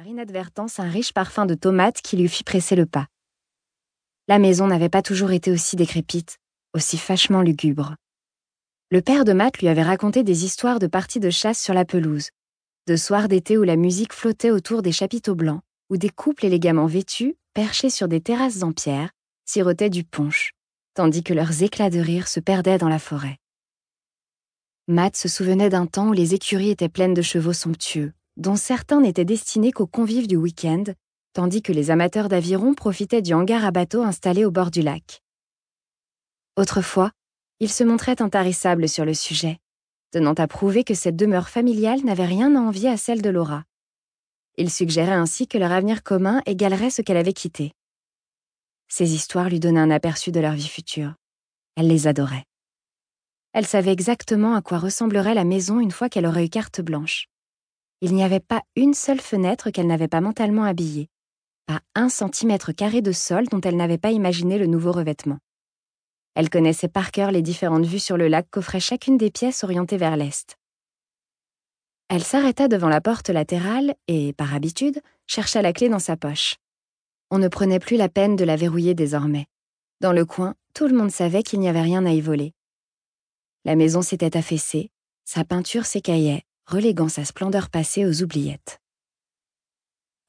par inadvertance un riche parfum de tomates qui lui fit presser le pas. La maison n'avait pas toujours été aussi décrépite, aussi fâchement lugubre. Le père de Matt lui avait raconté des histoires de parties de chasse sur la pelouse, de soirs d'été où la musique flottait autour des chapiteaux blancs, où des couples élégamment vêtus, perchés sur des terrasses en pierre, sirotaient du punch, tandis que leurs éclats de rire se perdaient dans la forêt. Matt se souvenait d'un temps où les écuries étaient pleines de chevaux somptueux, dont certains n'étaient destinés qu'aux convives du week-end, tandis que les amateurs d'aviron profitaient du hangar à bateaux installé au bord du lac. Autrefois, il se montrait intarissable sur le sujet, tenant à prouver que cette demeure familiale n'avait rien à envier à celle de Laura. Il suggérait ainsi que leur avenir commun égalerait ce qu'elle avait quitté. Ces histoires lui donnaient un aperçu de leur vie future. Elle les adorait. Elle savait exactement à quoi ressemblerait la maison une fois qu'elle aurait eu carte blanche. Il n'y avait pas une seule fenêtre qu'elle n'avait pas mentalement habillée, pas un centimètre carré de sol dont elle n'avait pas imaginé le nouveau revêtement. Elle connaissait par cœur les différentes vues sur le lac qu'offrait chacune des pièces orientées vers l'est. Elle s'arrêta devant la porte latérale et, par habitude, chercha la clé dans sa poche. On ne prenait plus la peine de la verrouiller désormais. Dans le coin, tout le monde savait qu'il n'y avait rien à y voler. La maison s'était affaissée, sa peinture s'écaillait, reléguant sa splendeur passée aux oubliettes.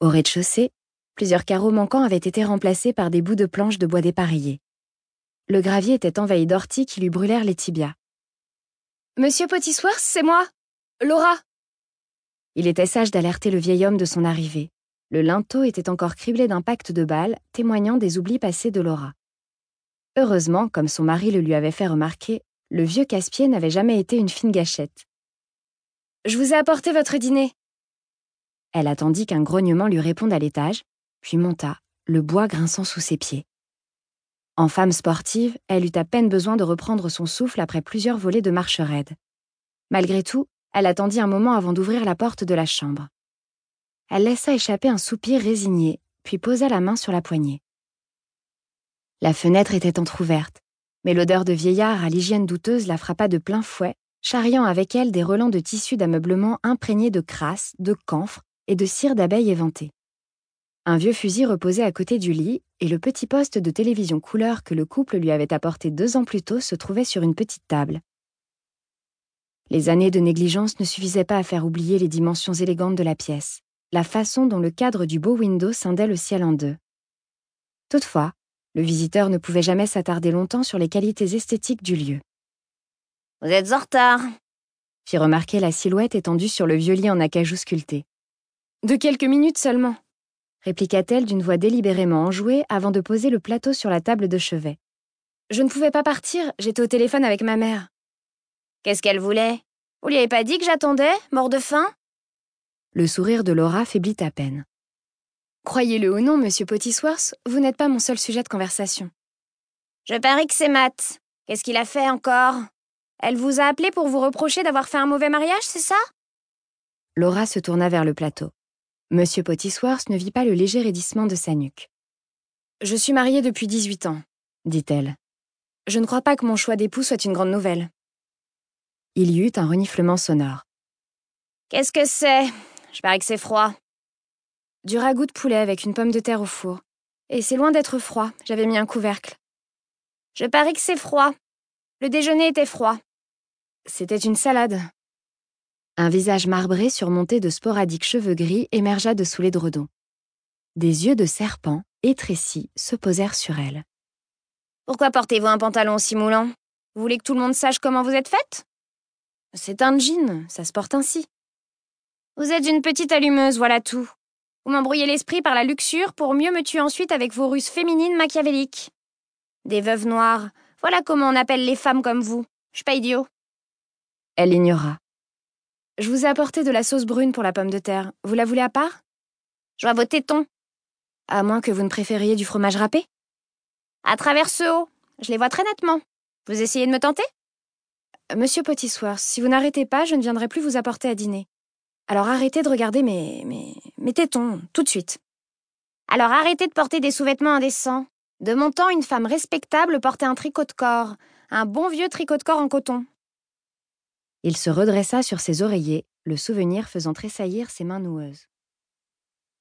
Au rez-de-chaussée, plusieurs carreaux manquants avaient été remplacés par des bouts de planches de bois dépareillés. Le gravier était envahi d'orties qui lui brûlèrent les tibias. Monsieur Potissoir, c'est moi Laura Il était sage d'alerter le vieil homme de son arrivée. Le linteau était encore criblé d'impacts de balles, témoignant des oublis passés de Laura. Heureusement, comme son mari le lui avait fait remarquer, le vieux casse-pied n'avait jamais été une fine gâchette. Je vous ai apporté votre dîner. Elle attendit qu'un grognement lui réponde à l'étage, puis monta, le bois grinçant sous ses pieds. En femme sportive, elle eut à peine besoin de reprendre son souffle après plusieurs volées de marche raide. Malgré tout, elle attendit un moment avant d'ouvrir la porte de la chambre. Elle laissa échapper un soupir résigné, puis posa la main sur la poignée. La fenêtre était entr'ouverte, mais l'odeur de vieillard à l'hygiène douteuse la frappa de plein fouet charriant avec elle des relents de tissu d'ameublement imprégnés de crasse, de camphre et de cire d'abeille éventée. Un vieux fusil reposait à côté du lit, et le petit poste de télévision couleur que le couple lui avait apporté deux ans plus tôt se trouvait sur une petite table. Les années de négligence ne suffisaient pas à faire oublier les dimensions élégantes de la pièce, la façon dont le cadre du beau window scindait le ciel en deux. Toutefois, le visiteur ne pouvait jamais s'attarder longtemps sur les qualités esthétiques du lieu. Vous êtes en retard, fit remarquer la silhouette étendue sur le vieux lit en acajou sculpté. De quelques minutes seulement, répliqua-t-elle d'une voix délibérément enjouée avant de poser le plateau sur la table de chevet. Je ne pouvais pas partir, j'étais au téléphone avec ma mère. Qu'est-ce qu'elle voulait? Vous lui avez pas dit que j'attendais, mort de faim? Le sourire de Laura faiblit à peine. Croyez-le ou non, monsieur Pottisworth, vous n'êtes pas mon seul sujet de conversation. Je parie que c'est Matt. Qu'est-ce qu'il a fait encore? Elle vous a appelé pour vous reprocher d'avoir fait un mauvais mariage, c'est ça? Laura se tourna vers le plateau. Monsieur Pottisworth ne vit pas le léger raidissement de sa nuque. Je suis mariée depuis 18 ans, dit-elle. Je ne crois pas que mon choix d'époux soit une grande nouvelle. Il y eut un reniflement sonore. Qu'est-ce que c'est? Je parie que c'est froid. Du ragoût de poulet avec une pomme de terre au four. Et c'est loin d'être froid, j'avais mis un couvercle. Je parie que c'est froid. Le déjeuner était froid. C'était une salade. Un visage marbré surmonté de sporadiques cheveux gris émergea de sous les dredons. Des yeux de serpent, étrécis, se posèrent sur elle. Pourquoi portez-vous un pantalon si moulant? Vous voulez que tout le monde sache comment vous êtes faite? C'est un jean, ça se porte ainsi. Vous êtes une petite allumeuse, voilà tout. Vous m'embrouillez l'esprit par la luxure pour mieux me tuer ensuite avec vos ruses féminines machiavéliques. Des veuves noires, voilà comment on appelle les femmes comme vous. Je suis pas idiot. Elle l'ignora. Je vous ai apporté de la sauce brune pour la pomme de terre. Vous la voulez à part? Je vois vos tétons. À moins que vous ne préfériez du fromage râpé? À travers ce haut. Je les vois très nettement. Vous essayez de me tenter? Monsieur Pottisworth, si vous n'arrêtez pas, je ne viendrai plus vous apporter à dîner. Alors arrêtez de regarder mes, mes, mes tétons, tout de suite. Alors arrêtez de porter des sous-vêtements indécents. De mon temps, une femme respectable portait un tricot de corps, un bon vieux tricot de corps en coton. Il se redressa sur ses oreillers, le souvenir faisant tressaillir ses mains noueuses.